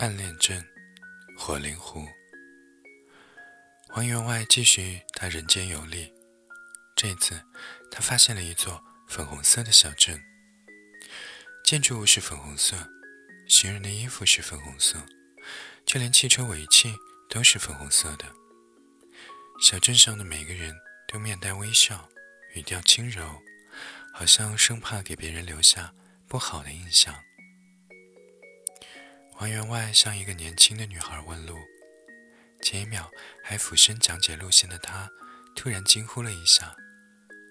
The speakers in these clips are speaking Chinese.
暗恋镇，火灵狐。王员外继续他人间游历，这次他发现了一座粉红色的小镇。建筑物是粉红色，行人的衣服是粉红色，就连汽车尾气都是粉红色的。小镇上的每个人都面带微笑，语调轻柔，好像生怕给别人留下不好的印象。王员外向一个年轻的女孩问路，前一秒还俯身讲解路线的他，突然惊呼了一下，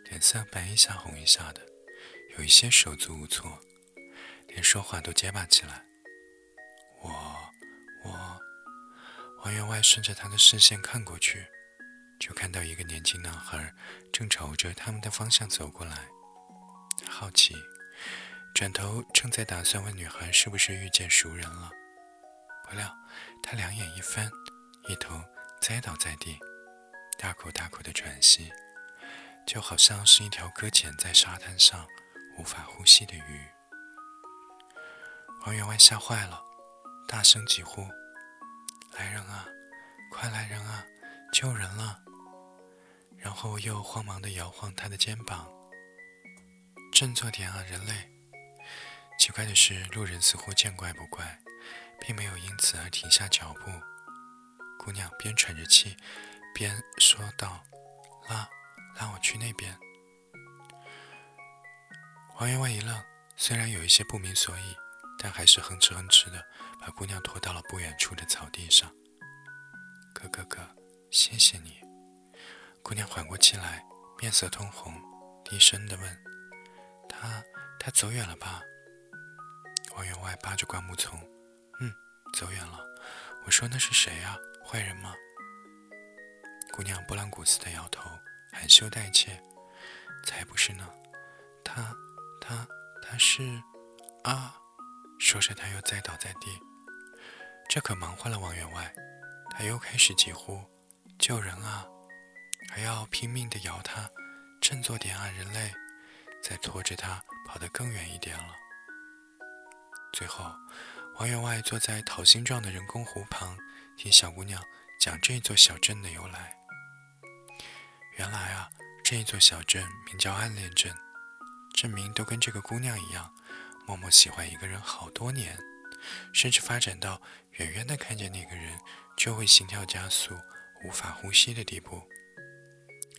脸色白一下红一下的，有一些手足无措，连说话都结巴起来。我，我，王员外顺着他的视线看过去，就看到一个年轻男孩正朝着他们的方向走过来，好奇，转头正在打算问女孩是不是遇见熟人了。不料，他两眼一翻，一头栽倒在地，大口大口的喘息，就好像是一条搁浅在沙滩上无法呼吸的鱼。王员外吓坏了，大声疾呼：“来人啊，快来人啊，救人了！”然后又慌忙的摇晃他的肩膀：“振作点啊，人类！”奇怪的是，路人似乎见怪不怪。并没有因此而停下脚步。姑娘边喘着气，边说道：“拉，拉我去那边。”王员外一愣，虽然有一些不明所以，但还是哼哧哼哧的把姑娘拖到了不远处的草地上。“哥哥哥，谢谢你。”姑娘缓过气来，面色通红，低声的问：“他，他走远了吧？”王员外扒着灌木丛。嗯走远了，我说那是谁呀？坏人吗？姑娘拨浪鼓似的摇头，含羞带怯：“才不是呢，他，他，他是……啊！”说着，他又栽倒在地。这可忙坏了王员外，他又开始疾呼：“救人啊！”还要拼命地摇他：“振作点啊，人类！”再拖着他跑得更远一点了。最后。王员外坐在桃心状的人工湖旁，听小姑娘讲这座小镇的由来。原来啊，这座小镇名叫暗恋镇，镇民都跟这个姑娘一样，默默喜欢一个人好多年，甚至发展到远远的看见那个人就会心跳加速、无法呼吸的地步。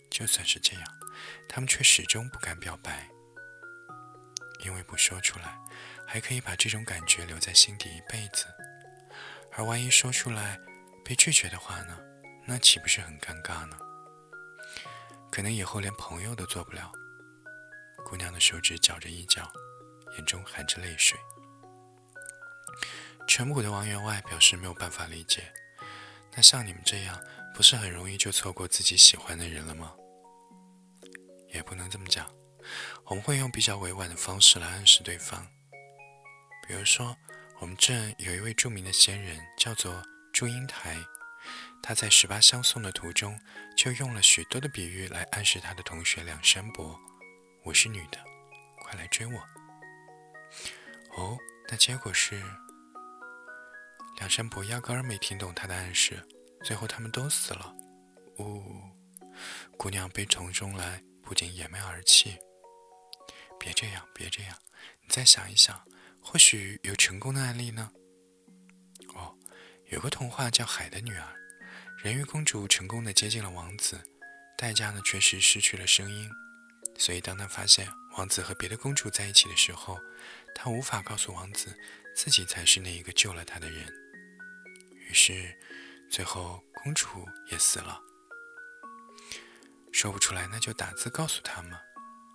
就算是这样，他们却始终不敢表白，因为不说出来。还可以把这种感觉留在心底一辈子，而万一说出来被拒绝的话呢？那岂不是很尴尬呢？可能以后连朋友都做不了。姑娘的手指绞着衣角，眼中含着泪水。全部的王员外表示没有办法理解。那像你们这样，不是很容易就错过自己喜欢的人了吗？也不能这么讲，我们会用比较委婉的方式来暗示对方。比如说，我们镇有一位著名的仙人，叫做祝英台。他在十八相送的途中，就用了许多的比喻来暗示他的同学梁山伯：“我是女的，快来追我。”哦，那结果是，梁山伯压根儿没听懂他的暗示，最后他们都死了。呜，姑娘被从中来，不禁掩面而泣。别这样，别这样，你再想一想。或许有成功的案例呢？哦，有个童话叫《海的女儿》，人鱼公主成功的接近了王子，代价呢却是失去了声音。所以当她发现王子和别的公主在一起的时候，她无法告诉王子自己才是那一个救了她的人。于是，最后公主也死了。说不出来，那就打字告诉他嘛。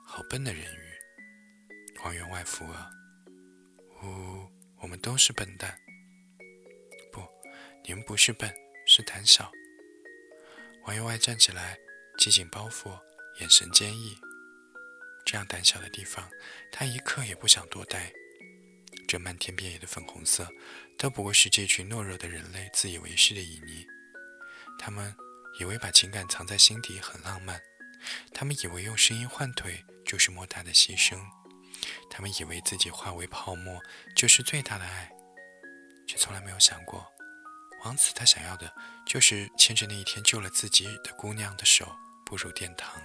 好笨的人鱼，王员外扶额。呜，我们都是笨蛋。不，你们不是笨，是胆小。王员外站起来，系紧包袱，眼神坚毅。这样胆小的地方，他一刻也不想多待。这漫天遍野的粉红色，都不过是这群懦弱的人类自以为是的旖旎。他们以为把情感藏在心底很浪漫，他们以为用声音换腿就是莫大的牺牲。他们以为自己化为泡沫就是最大的爱，却从来没有想过，王子他想要的就是牵着那一天救了自己的姑娘的手步入殿堂。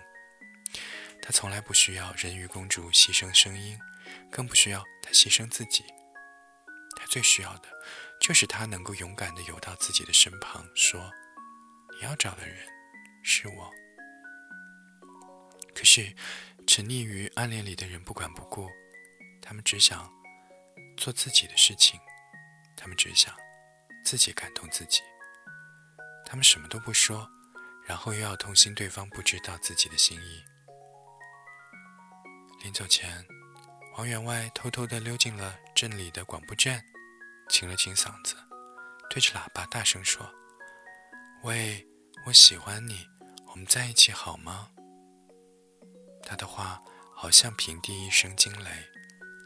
他从来不需要人鱼公主牺牲声音，更不需要她牺牲自己。他最需要的，就是他能够勇敢地游到自己的身旁，说：“你要找的人是我。”可是，沉溺于暗恋里的人不管不顾，他们只想做自己的事情，他们只想自己感动自己，他们什么都不说，然后又要痛心对方不知道自己的心意。临走前，王员外偷偷地溜进了镇里的广播站，清了清嗓子，对着喇叭大声说：“喂，我喜欢你，我们在一起好吗？”他的话好像平地一声惊雷，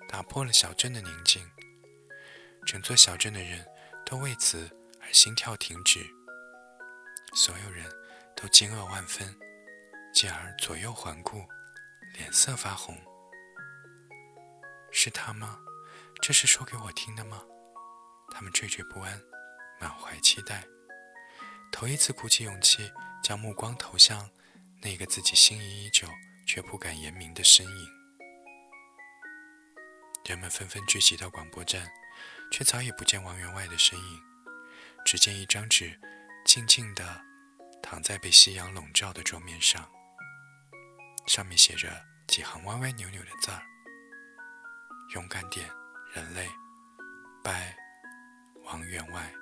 打破了小镇的宁静。整座小镇的人都为此而心跳停止，所有人都惊愕万分，继而左右环顾。脸色发红，是他吗？这是说给我听的吗？他们惴惴不安，满怀期待，头一次鼓起勇气，将目光投向那个自己心仪已久却不敢言明的身影。人们纷纷聚集到广播站，却早已不见王员外的身影，只见一张纸静静地躺在被夕阳笼罩的桌面上。上面写着几行歪歪扭扭的字儿：“勇敢点，人类，拜王员外。”